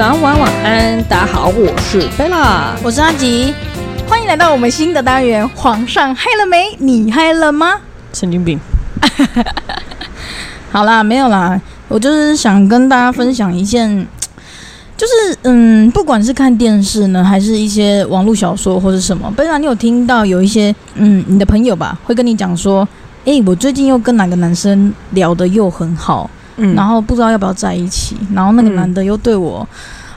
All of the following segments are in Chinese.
早安、晚安、晚安，大家好，我是贝拉。我是阿吉，欢迎来到我们新的单元《皇上嗨了没？你嗨了吗神经病，？》好啦，没有啦，我就是想跟大家分享一件，就是嗯，不管是看电视呢，还是一些网络小说或者什么，贝拉，你有听到有一些嗯，你的朋友吧，会跟你讲说，诶，我最近又跟哪个男生聊得又很好，嗯。然后不知道要不要在一起，然后那个嗯男的又对我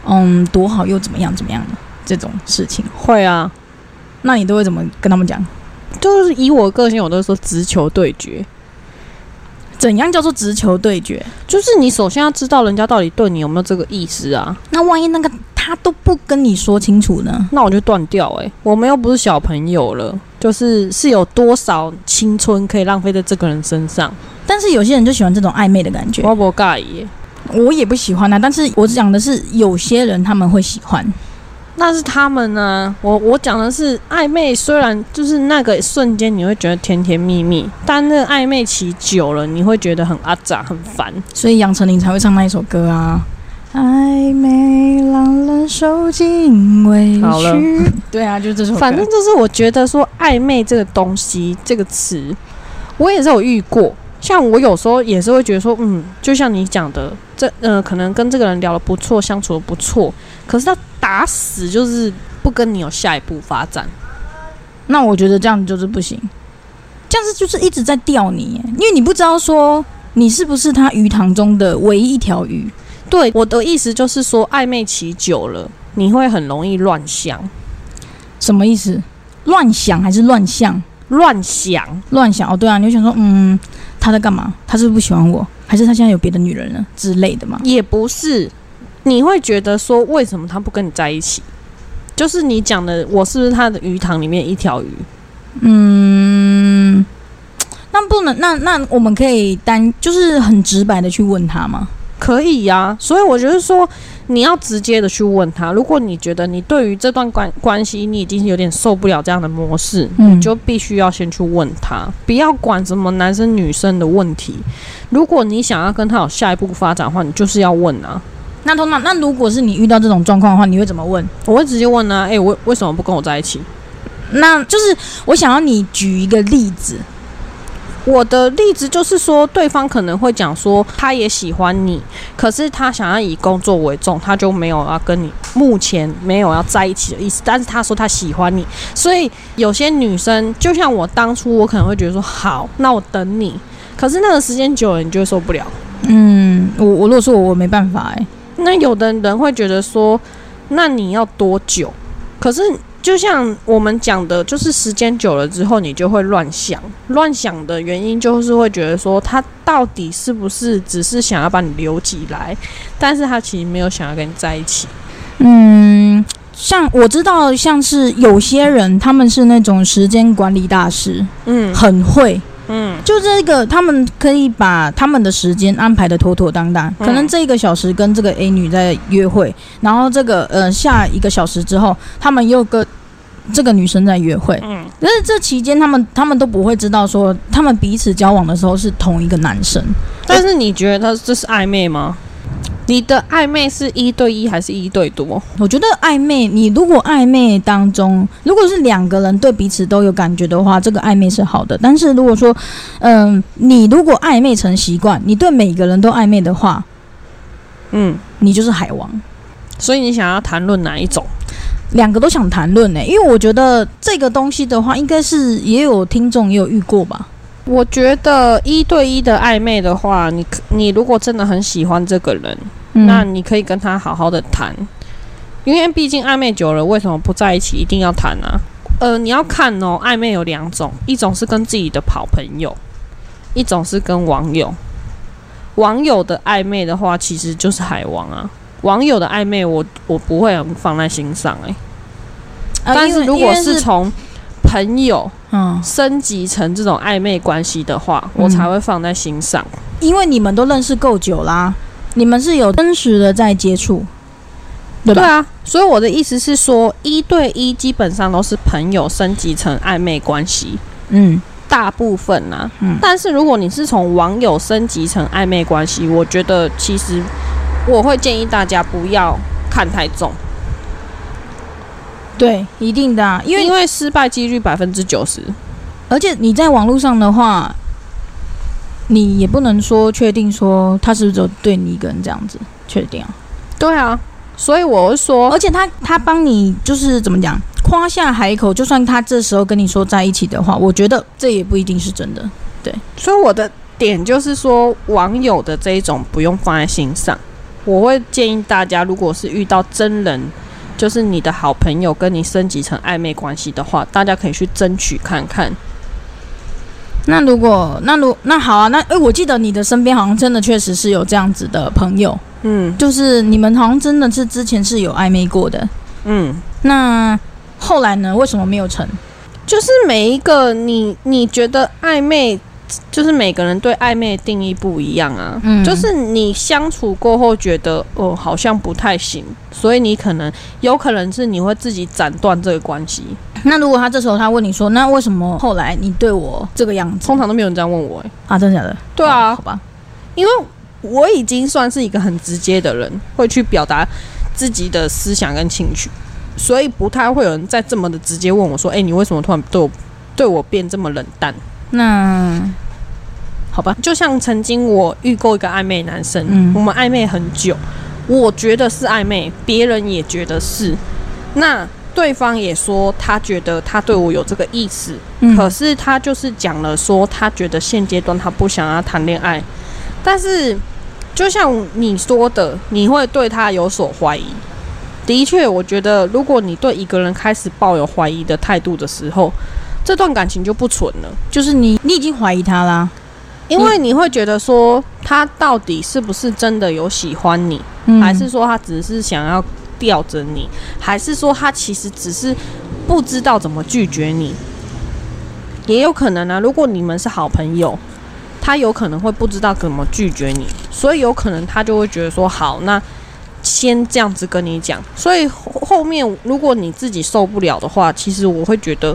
嗯多好又怎么样怎么样的这种事情，会啊，那你都会怎么跟他们讲？就是以我个性，我都是说直球对决，怎样叫做直球对决？就是你首先要知道人家到底对你有没有这个意思啊，那万一那个他都不跟你说清楚呢？那我就断掉哎、我们又不是小朋友了，就是是有多少青春可以浪费在这个人身上，但是有些人就喜欢这种暧昧的感觉，我不介意。我也不喜欢啊。但是我讲的是有些人他们会喜欢，那是他们呢、我我讲的是暧昧，虽然就是那个瞬间你会觉得甜甜蜜蜜，但那暧昧期久了，你会觉得很阿杂很烦。所以杨丞琳才会唱那一首歌啊。暧昧让人受尽委好了屈。对啊，就是这首歌。反正就是我觉得说暧昧这个东西这个词，我也是有遇过。像我有时候也是会觉得说，嗯，就像你讲的，这呃，可能跟这个人聊得不错，相处的不错，可是他打死就是不跟你有下一步发展。那我觉得这样子就是不行，这样子就是一直在钓你耶，因为你不知道说你是不是他鱼塘中的唯一一条鱼。对我的意思就是说，暧昧期久了，你会很容易乱想，什么意思？乱想还是乱象？乱想。乱想哦，对啊，你就想说，嗯，他在干嘛？他是不是不喜欢我？还是他现在有别的女人了之类的吗？也不是，你会觉得说，为什么他不跟你在一起？就是你讲的，我是不是他的鱼塘里面一条鱼？嗯，那不能，那那我们可以单就是很直白的去问他吗？可以呀、所以我觉得说，你要直接的去问他。如果你觉得你对于这段关关系，你已经有点受不了这样的模式，嗯你就必须要先去问他，不要管什么男生女生的问题。如果你想要跟他有下一步发展的话，你就是要问啊。那通常，那如果是你遇到这种状况的话，你会怎么问？我会直接问啊，诶，为为什么不跟我在一起？那就是我想要你举一个例子，我的例子就是说，对方可能会讲说，他也喜欢你，可是他想要以工作为重，他就没有要跟你目前没有要在一起的意思。但是他说他喜欢你，所以有些女生，就像我当初，我可能会觉得说，好，那我等你。可是那个时间久了，你就会受不了。嗯，我我如果说我我没办法哎、那有的人会觉得说，那你要多久？可是就像我们讲的，就是时间久了之后，你就会乱想。乱想的原因就是会觉得说，他到底是不是只是想要把你留起来，但是他其实没有想要跟你在一起。嗯，像我知道，像是有些人他们是那种时间管理大师，嗯很会，嗯就这个他们可以把他们的时间安排的妥妥当当。嗯可能这一个小时跟这个 A 女在约会，然后这个呃下一个小时之后，他们又跟这个女生在约会。嗯，但是这期间，他们他们都不会知道说他们彼此交往的时候是同一个男生。但是你觉得他这是暧昧吗？你的暧昧是一对一还是一对多？我觉得暧昧，你如果暧昧当中，如果是两个人对彼此都有感觉的话，这个暧昧是好的。但是如果说，嗯、你如果暧昧成习惯，你对每个人都暧昧的话，嗯，你就是海王。所以你想要谈论哪一种？两个都想谈论呢，因为我觉得这个东西的话，应该是也有听众也有遇过吧。我觉得一对一的暧昧的话，你可你如果真的很喜欢这个人，嗯那你可以跟他好好的谈，因为毕竟暧昧久了，为什么不在一起一定要谈啊？呃，你要看哦，暧昧有两种，一种是跟自己的好朋友，一种是跟网友。网友的暧昧的话，其实就是海王啊。网友的暧昧我，我不会很放在心上诶、呃但是如果是从朋友嗯，升级成这种暧昧关系的话，我嗯才会放在心上。因为你们都认识够久啦，你们是有真实的在接触，对吧？对啊，所以我的意思是说，一对一基本上都是朋友升级成暧昧关系，嗯。大部分呐、嗯。但是如果你是从网友升级成暧昧关系，我觉得其实我会建议大家不要看太重，对，一定的、啊，因为因为失败几率百分之九十。而且你在网络上的话，你也不能说确定说他是不是只有对你一个人这样子确定啊。对啊，所以我是说而，且他他帮你就是怎么讲，夸下海口，就算他这时候跟你说在一起的话，我觉得这也不一定是真的。对所以我的点就是说，网友的这一种不用放在心上。我会建议大家，如果是遇到真人，就是你的好朋友跟你升级成暧昧关系的话，大家可以去争取看看。那如果那如那好啊，那诶，我记得你的身边好像真的确实是有这样子的朋友，嗯就是你们好像真的是之前是有暧昧过的。嗯，那后来呢？为什么没有成？就是每一个你你觉得暧昧，就是每个人对暧昧的定义不一样啊。嗯就是你相处过后觉得哦好像不太行，所以你可能有可能是你会自己斩断这个关系。那如果他这时候他问你说，那为什么后来你对我这个样子通常都没有人这样问我、欸，啊？真的假的？对啊哦好吧。因为我已经算是一个很直接的人，会去表达自己的思想跟情绪，所以不太会有人再这么的直接问我说：“哎、你为什么突然对我对我变这么冷淡那好吧？”，就像曾经我遇过一个暧昧男生，嗯。我们暧昧很久，我觉得是暧昧，别人也觉得是，那对方也说他觉得他对我有这个意思，嗯。可是他就是讲了说，他觉得现阶段他不想要谈恋爱，但是就像你说的，你会对他有所怀疑。的确，我觉得如果你对一个人开始抱有怀疑的态度的时候，这段感情就不纯了，就是你你已经怀疑他啦，因为你会觉得说他到底是不是真的有喜欢你，嗯还是说他只是想要吊着你，还是说他其实只是不知道怎么拒绝你？也有可能啊，如果你们是好朋友，他有可能会不知道怎么拒绝你，所以有可能他就会觉得说好，那先这样子跟你讲。所以后后面如果你自己受不了的话，其实我会觉得，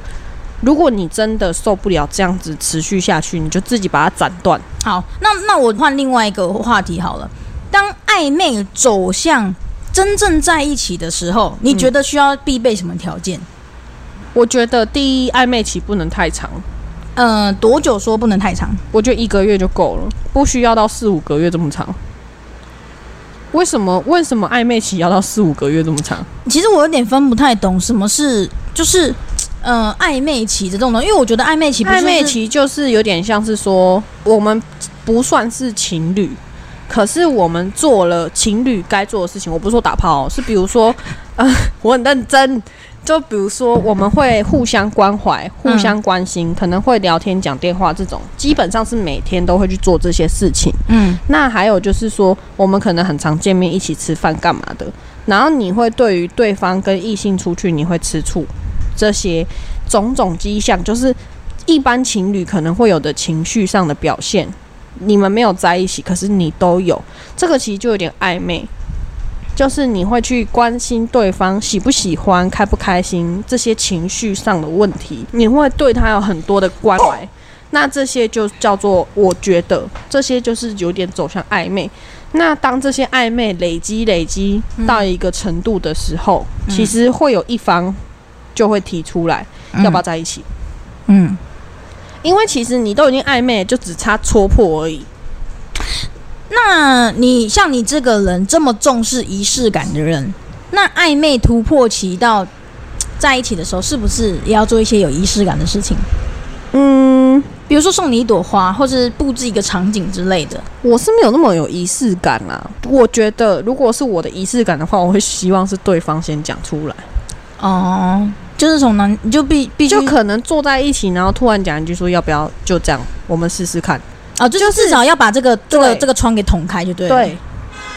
如果你真的受不了这样子持续下去，你就自己把它斩断。好，那那我换另外一个话题好了。当暧昧走向真正在一起的时候，你觉得需要必备什么条件？我觉得第一暧昧期不能太长。呃，多久说不能太长？我觉得一个月就够了，不需要到四五个月这么长。为什么？为什么暧昧期要到四五个月这么长？其实我有点分不太懂什么是就是呃暧昧期的这种东西，因为我觉得暧昧期不是暧昧期就是有点像是说，我们不算是情侣，可是我们做了情侣该做的事情。我不是说打炮、哦，是比如说，呃，我很认真。就比如说，我们会互相关怀、互相关心，可能会聊天、讲电话这种，基本上是每天都会去做这些事情。嗯那还有就是说，我们可能很常见面，一起吃饭干嘛的。然后你会对于对方跟异性出去，你会吃醋，这些种种迹象，就是一般情侣可能会有的情绪上的表现。你们没有在一起，可是你都有，这个其实就有点暧昧。就是你会去关心对方喜不喜欢、开不开心这些情绪上的问题，你会对他有很多的关怀。那这些就叫做，我觉得这些就是有点走向暧昧。那当这些暧昧累积累积到一个程度的时候，嗯其实会有一方就会提出来、要不要在一起，嗯，因为其实你都已经暧昧，就只差戳破而已。那你像你这个人这么重视仪式感的人，那暧昧突破期到在一起的时候，是不是也要做一些有仪式感的事情？嗯，比如说送你一朵花，或是布置一个场景之类的。我是没有那么有仪式感啊。我觉得如果是我的仪式感的话，我会希望是对方先讲出来，哦，就是从男你就必必须就可能坐在一起，然后突然讲一句说要不要就这样，我们试试看。哦，就至少要把这个这个这个窗给捅开就对了。对，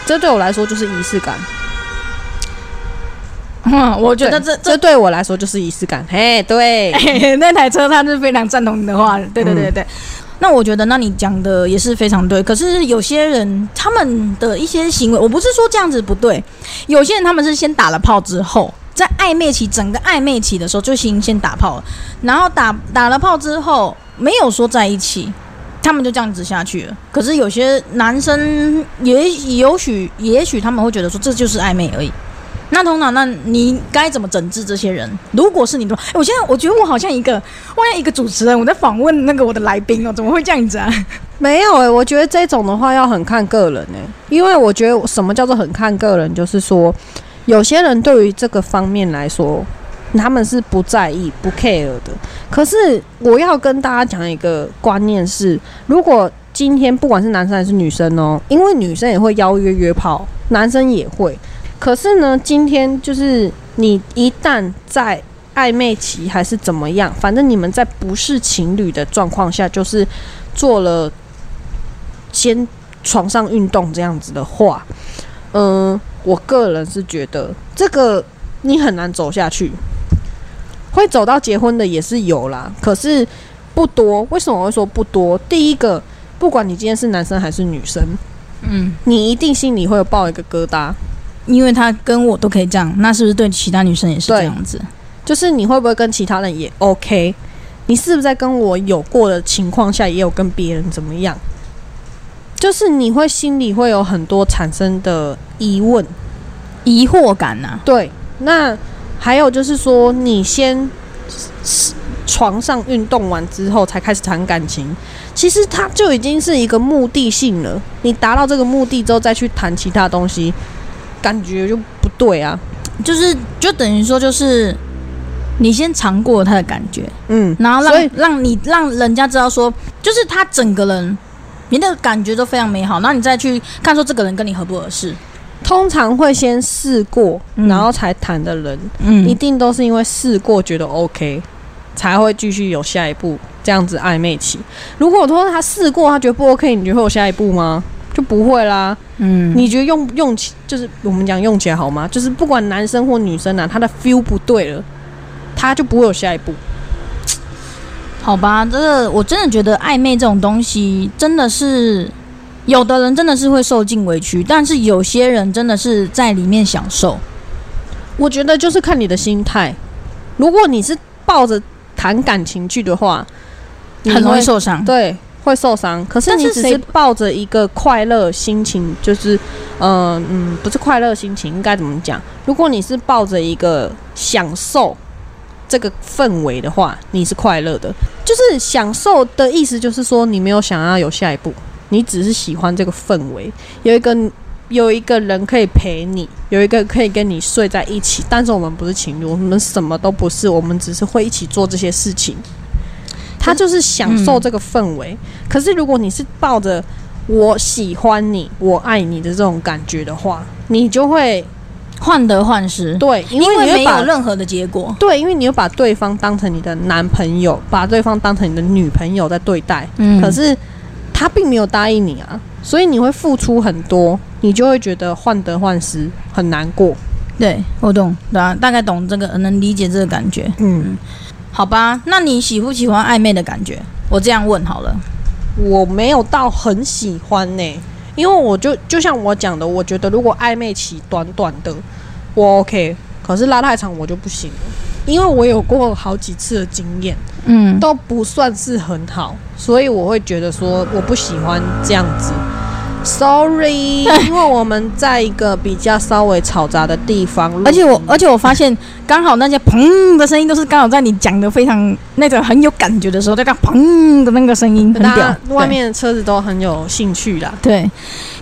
这对我来说就是仪式感。嗯，我觉得这这对我来说就是仪式感。嘿，对，这 那台车他是非常赞同你的话，对对对对对。那我觉得，那你讲的也是非常对。可是有些人他们的一些行为，我不是说这样子不对，有些人他们是先打了炮之后，在暧昧期整个暧昧期的时候就先先打炮了，然后打打了炮之后没有说在一起，他们就这样子下去了。可是有些男生也也许也许他们会觉得说这就是暧昧而已。那通常，那你该怎么整治这些人？如果是你的话，我现在我觉得我好像一个，我好像一个主持人，我在访问那个我的来宾哦，怎么会这样子啊？没有诶、我觉得这种的话要很看个人诶、因为我觉得什么叫做很看个人，就是说有些人对于这个方面来说，他们是不在意、不 care 的。可是我要跟大家讲一个观念是，如果今天不管是男生还是女生哦，因为女生也会邀约约炮，男生也会。可是呢，今天就是你一旦在暧昧期还是怎么样，反正你们在不是情侣的状况下，就是做了先床上运动这样子的话，嗯、我个人是觉得这个你很难走下去，会走到结婚的也是有啦，可是不多。为什么我会说不多？第一个，不管你今天是男生还是女生，嗯，你一定心里会有抱一个疙瘩，因为他跟我都可以这样，那是不是对其他女生也是这样子？就是你会不会跟其他人也 OK？你是不是在跟我有过的情况下，也有跟别人怎么样？就是你会心里会有很多产生的疑问，疑惑感呐、对。那还有就是说，你先床上运动完之后才开始谈感情，其实它就已经是一个目的性了。你达到这个目的之后再去谈其他东西，感觉就不对啊。就是就等于说就是你先尝过他的感觉，嗯，然后让让你让人家知道说，就是他整个人。你的感觉都非常美好，那你再去看说这个人跟你合不合适，通常会先试过，嗯然后才谈的人，嗯一定都是因为试过觉得 OK，才会继续有下一步这样子暧昧期。如果说他试过，他觉得不 OK，你觉得会有下一步吗？就不会啦。嗯，你觉得用用起就是我们讲用起来好吗？就是不管男生或女生啊，他的 feel 不对了，他就不会有下一步。好吧，这个我真的觉得暧昧这种东西真的是，有的人真的是会受尽委屈，但是有些人真的是在里面享受。我觉得就是看你的心态。如果你是抱着谈感情去的话，你很容易受伤。对，会受伤。可是你只是抱着一个快乐心情，就是，呃嗯，不是快乐心情，应该怎么讲？如果你是抱着一个享受这个氛围的话，你是快乐的。就是享受的意思，就是说你没有想要有下一步，你只是喜欢这个氛围，有一个有一个人可以陪你，有一个可以跟你睡在一起。但是我们不是情侣，我们什么都不是，我们只是会一起做这些事情。他就是享受这个氛围。可是如果你是抱着我喜欢你、我爱你的这种感觉的话，你就会患得患失，对，因因为没有任何的结果。对，因为你又把对方当成你的男朋友，把对方当成你的女朋友在对待。嗯可是他并没有答应你啊，所以你会付出很多，你就会觉得患得患失，很难过。对我懂，对啊，大概懂这个，能理解这个感觉。嗯，好吧，那你喜不喜欢暧昧的感觉？我这样问好了。我没有到很喜欢呢、因为我就就像我讲的，我觉得如果暧昧期短短的，我 OK，可是拉太长我就不行了，因为我有过好几次的经验，嗯，都不算是很好，所以我会觉得说我不喜欢这样子。Sorry，因为我们在一个比较稍微嘈杂的地方，而且我，而且我发现，刚好那些砰的声音都是刚好在你讲的非常那个很有感觉的时候，在那砰的那个声音很屌大家。外面的车子都很有兴趣啦。对，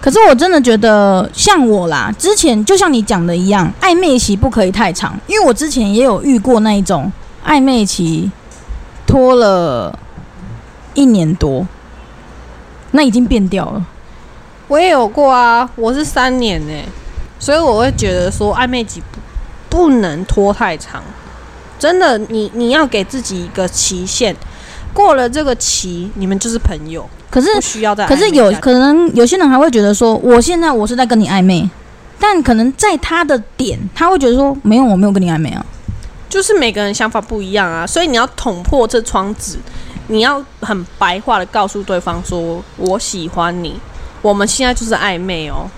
可是我真的觉得，像我啦，之前就像你讲的一样，暧昧期不可以太长，因为我之前也有遇过那一种暧昧期拖了一年多，那已经变掉了。我也有过啊，我是三年呢、所以我会觉得说暧昧期不不能拖太长，真的，你你要给自己一个期限，过了这个期，你们就是朋友，可是需要在可是有可能有些人还会觉得说，我现在我是在跟你暧昧，但可能在他的点，他会觉得说，没有，我没有跟你暧昧啊。就是每个人想法不一样啊，所以你要捅破这窗纸，你要很白话的告诉对方说，我喜欢你，我们现在就是暧昧哦。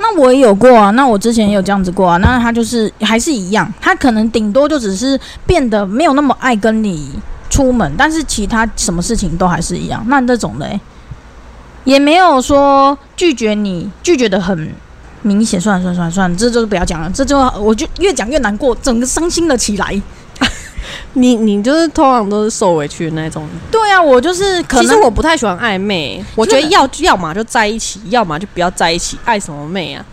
那我也有过啊，那我之前也有这样子过啊，那他就是还是一样，他可能顶多就只是变得没有那么爱跟你出门，但是其他什么事情都还是一样。那这种的、欸、也没有说拒绝你，拒绝的很明显，算了算了算了算了，这就是不要讲了，这就我就越讲越难过，整个伤心了起来。你你就是通常都是受委屈的那种。对啊，我就是可能其实我不太喜欢暧昧，我觉得要要么就在一起，要么就不要在一起，爱什么妹啊？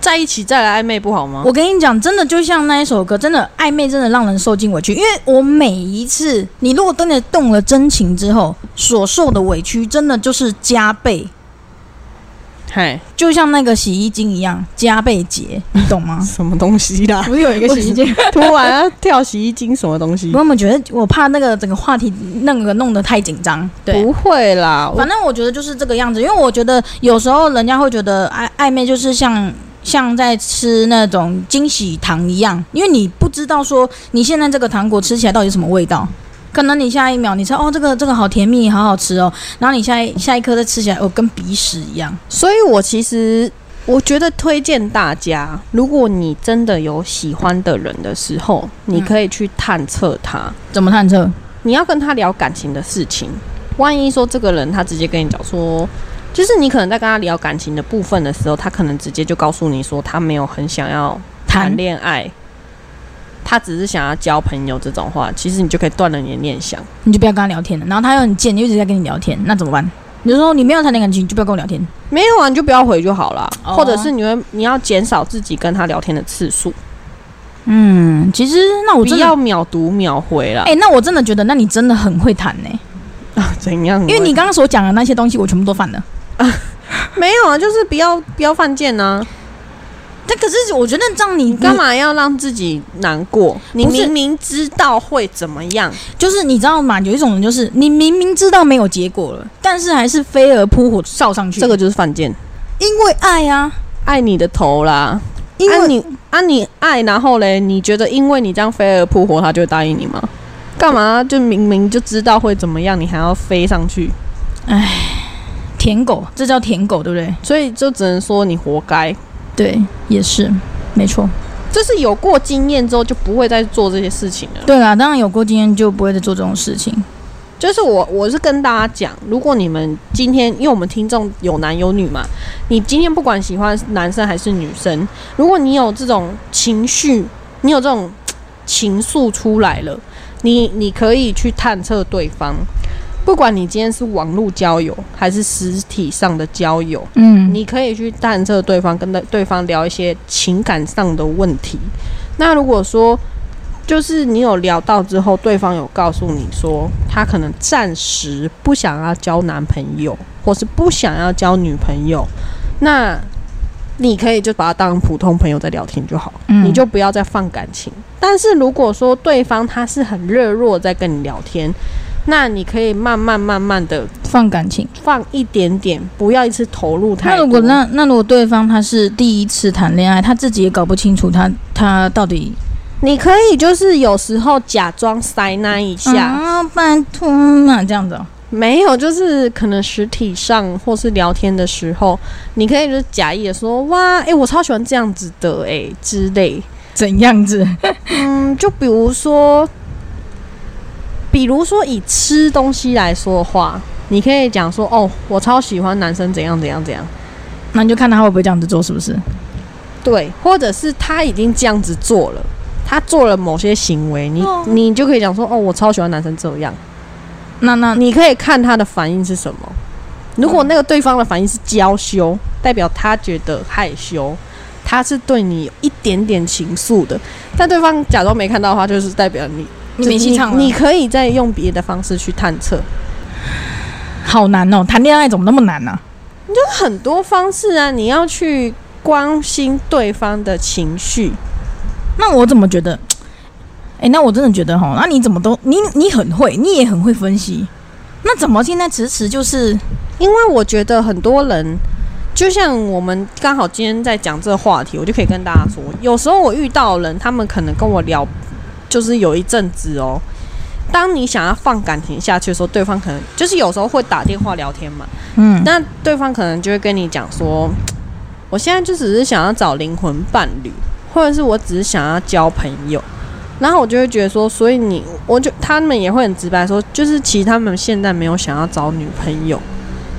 在一起再来暧昧不好吗？我跟你讲，真的就像那一首歌，真的暧昧真的让人受尽委屈。因为我每一次，你如果真的动了真情之后，所受的委屈真的就是加倍，嗨，就像那个洗衣精一样，加倍结，你懂吗？什么东西啦？不是有一个洗衣精？突然要跳洗衣精，什么东西我？有没有觉得我怕那个整个话题那个弄得太紧张？对，不会啦，反正我觉得就是这个样子，因为我觉得有时候人家会觉得暧暧昧就是像像在吃那种惊喜糖一样，因为你不知道说你现在这个糖果吃起来到底什么味道。可能你下一秒你吃哦这个这个好甜蜜好好吃哦，然后你下一下一颗再吃起来哦跟鼻屎一样。所以我其实我觉得推荐大家，如果你真的有喜欢的人的时候，你可以去探测他，怎么探测？你要跟他聊感情的事情。万一说这个人他直接跟你讲说，就是你可能在跟他聊感情的部分的时候，他可能直接就告诉你说他没有很想要谈谈恋爱，他只是想要交朋友这种话，其实你就可以断了你的念想。你就不要跟他聊天了。然后他又很贱，你一直在跟你聊天，那怎么办？你就说你没有谈恋爱感情，你就不要跟我聊天。没有啊，你就不要回就好了，哦或者是你会你要减少自己跟他聊天的次数，嗯，其实那我不真的要秒读秒回了。哎、那我真的觉得，那你真的很会谈呢、啊 怎样？因为你刚刚所讲的那些东西，我全部都犯了。没有啊，就是不要不要犯贱啊！但可是我觉得这样你你干？嘛要让自己难过？你明明知道会怎么样，就是你知道吗？有一种人就是你明明知道没有结果了，但是还是飞蛾扑火烧上去。这个就是犯贱，因为爱啊，爱你的头啦！因为啊你啊你爱，然后嘞，你觉得因为你这样飞蛾扑火，他就会答应你吗？干嘛？就明明就知道会怎么样，你还要飞上去？舔狗，这叫舔狗，对不对？所以就只能说你活该。对，也是，没错。就是有过经验之后，就不会再做这些事情了。对啦，当然有过经验就不会再做这种事情。就是我，我是跟大家讲，如果你们今天，因为我们听众有男有女嘛，你今天不管喜欢男生还是女生，如果你有这种情绪，你有这种情愫出来了，你你可以去探测对方，不管你今天是网络交友还是实体上的交友，嗯，你可以去探测对方，跟对对方聊一些情感上的问题。那如果说就是你有聊到之后，对方有告诉你说他可能暂时不想要交男朋友，或是不想要交女朋友，那你可以就把他当普通朋友在聊天就好，嗯你就不要再放感情。但是如果说对方他是很热络在跟你聊天，那你可以慢慢慢慢的放感情。放一点点，不要一次投入太多。那如果那那如果对方他是第一次谈恋爱，他自己也搞不清楚他他到底你可以就是有时候假装塞那一下，啊，拜托嘛，这样子、哦。没有，就是可能实体上或是聊天的时候，你可以就是假意的说哇，诶，我超喜欢这样子的诶之类。怎样子？嗯，就比如说，比如说以吃东西来说的话，你可以讲说哦，我超喜欢男生怎样怎样怎样。那你就看他会不会这样子做，是不是？对，或者是他已经这样子做了，他做了某些行为，你、哦你就可以讲说哦，我超喜欢男生这样。那那你可以看他的反应是什么。如果那个对方的反应是娇羞，代表他觉得害羞，他是对你有一点点情愫的。但对方假装没看到的话，就是代表你你你你可以再用别的方式去探测，好难哦，谈恋爱怎么那么难呢、啊很多方式啊，你要去关心对方的情绪。那我怎么觉得？哎、那我真的觉得哈，那你怎么都你你很会，你也很会分析，那怎么现在迟迟就是因为我觉得很多人，就像我们刚好今天在讲这个话题，我就可以跟大家说，有时候我遇到人，他们可能跟我聊，就是有一阵子哦。当你想要放感情下去的时候，对方可能就是有时候会打电话聊天嘛，嗯那对方可能就会跟你讲说，我现在就只是想要找灵魂伴侣，或者是我只是想要交朋友。然后我就会觉得说，所以你，我就他们也会很直白说，就是其实他们现在没有想要找女朋友。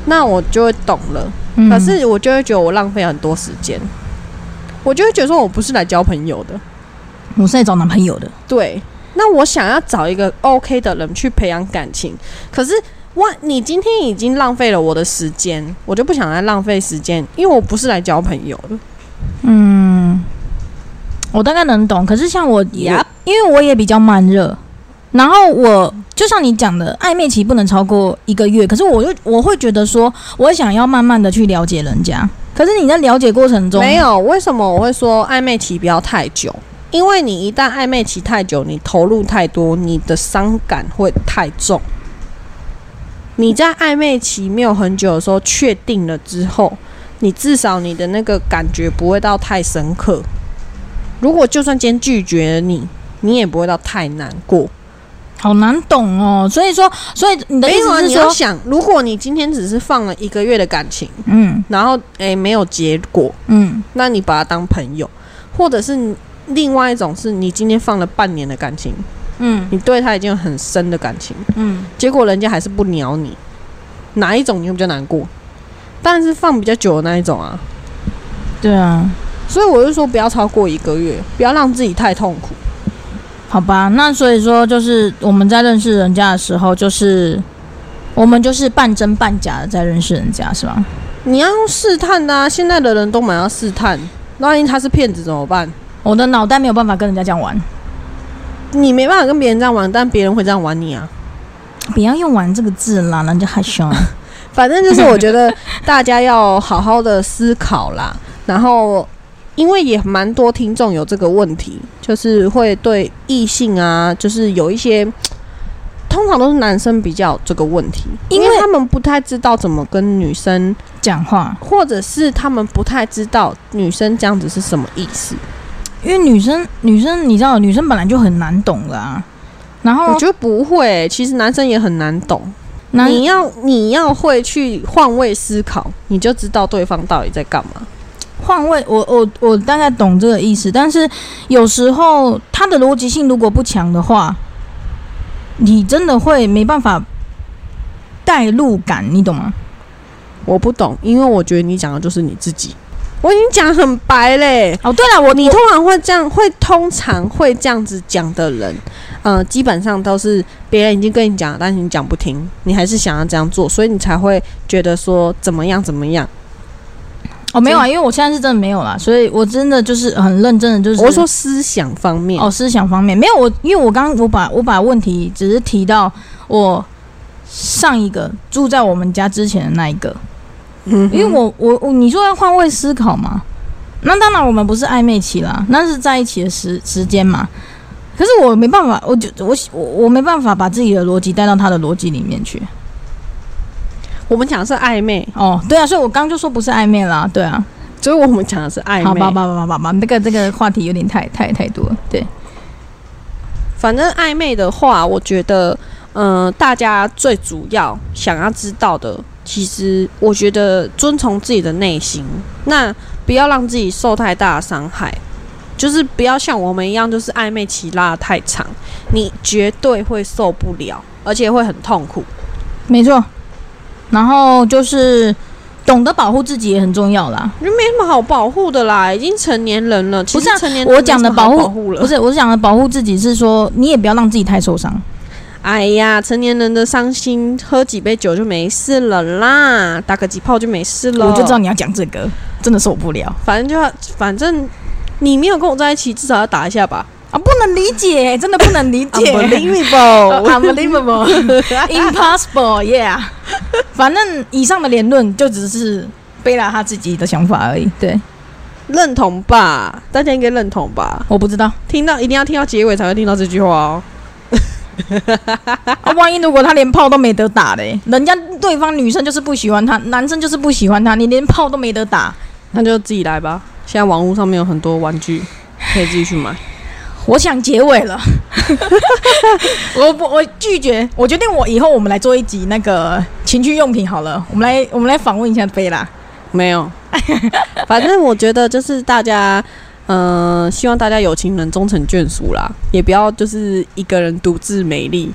那我就会懂了。嗯可是我就会觉得我浪费很多时间，我就会觉得说我不是来交朋友的。我是来找男朋友的，对，那我想要找一个 OK 的人去培养感情，可是哇，你今天已经浪费了我的时间，我就不想再浪费时间，因为我不是来交朋友的。嗯，我大概能懂。可是像我也因为我也比较慢热，然后我就像你讲的，暧昧期不能超过一个月。可是我又我会觉得说，我想要慢慢的去了解人家。可是你在了解过程中，没有，为什么我会说暧昧期不要太久？因为你一旦暧昧期太久，你投入太多，你的伤感会太重。你在暧昧期没有很久的时候确定了之后，你至少你的那个感觉不会到太深刻。如果就算今天拒绝了你，你也不会到太难过。好难懂哦。所以说，所以你的意思是说，你要想，如果你今天只是放了一个月的感情，嗯然后诶没有结果，嗯那你把他当朋友，或者是你另外一种是你今天放了半年的感情，嗯你对他已经有很深的感情，嗯，结果人家还是不鸟你，哪一种你会比较难过？当然是放比较久的那一种啊。对啊。所以我就说不要超过一个月，不要让自己太痛苦。好吧，那所以说就是我们在认识人家的时候，就是我们就是半真半假的在认识人家，是吧？你要用试探的啊，现在的人都蛮要试探，万一他是骗子怎么办？我的脑袋没有办法跟人家这样玩，你没办法跟别人这样玩，但别人会这样玩你啊。不要用“玩”这个字啦，人家害羞。啊 反正就是我觉得大家要好好的思考啦，然后因为也蛮多听众有这个问题，就是会对异性啊，就是有一些。通常都是男生比较有这个问题，因为他们不太知道怎么跟女生，讲话，或者是他们不太知道女生这样子是什么意思。因为女生女生你知道，女生本来就很难懂的啊。然后我觉得不会、其实男生也很难懂。男你要你要会去换位思考，你就知道对方到底在干嘛。换位，我我我大概懂这个意思，但是有时候他的逻辑性如果不强的话，你真的会没办法带入感，你懂吗？我不懂，因为我觉得你讲的就是你自己。我已经讲很白嘞。哦，对了，我你通常会这样，会通常会这样子讲的人，呃，基本上都是别人已经跟你讲了，但是你讲不听，你还是想要这样做，所以你才会觉得说怎么样怎么样。哦没有啊，因为我现在是真的没有啦，所以我真的就是很认真的，就是我是说思想方面，哦，思想方面没有我，因为我刚刚我把我把问题只是提到我上一个住在我们家之前的那一个，嗯，因为我我我你说要换位思考嘛，那当然我们不是暧昧期啦，那是在一起的时时间嘛。可是我没办法，我就我我我没办法把自己的逻辑带到他的逻辑里面去。我们讲的是暧昧，哦，对啊，所以我刚刚就说不是暧昧啦，对啊。所以我们讲的是暧昧。好吧，吧吧吧吧吧，这个这个话题有点太太太多了，对。反正暧昧的话，我觉得，嗯、大家最主要想要知道的，其实我觉得遵从自己的内心，那不要让自己受太大的伤害，就是不要像我们一样，就是暧昧期拉得太长，你绝对会受不了，而且会很痛苦。没错。然后就是懂得保护自己也很重要啦。就没什么好保护的啦，已经成年人了。其不是成年人我讲的保护保护了不，是，我是讲的保护自己是说，你也不要让自己太受伤。哎呀，成年人的伤心，喝几杯酒就没事了啦，打个几炮就没事了。我就知道你要讲这个，真的受不了反正就要，反正你没有跟我在一起，至少要打一下吧。啊！不能理解，真的不能理解。Unbelievable，Unbelievable，impossible，yeah。反正以上的言论就只是贝拉他自己的想法而已。对，认同吧？大家应该认同吧？我不知道。听到一定要听到结尾才会听到这句话哦。啊，万一如果他连炮都没得打嘞，人家对方女生就是不喜欢他，男生就是不喜欢他，你连炮都没得打，那就自己来吧。现在网络上面有很多玩具，可以自己去买。我想结尾了，我不，我拒绝，我决定我以后我们来做一集那个情趣用品好了，我们来我们来访问一下贝拉。没有，反正我觉得就是大家，嗯、希望大家有情人终成眷属啦，也不要就是一个人独自美丽。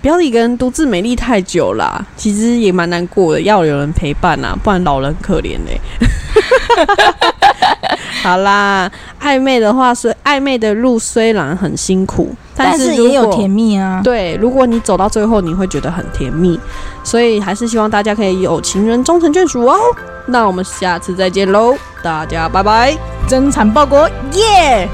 不要一个人独自美丽太久啦，其实也蛮难过的，要有人陪伴呐、不然老人可怜嘞、好啦，暧昧的话是暧昧的路虽然很辛苦，但是也有甜蜜啊。对，如果你走到最后，你会觉得很甜蜜，所以还是希望大家可以有情人终成眷属哦。那我们下次再见喽，大家拜拜。真惨报国，耶、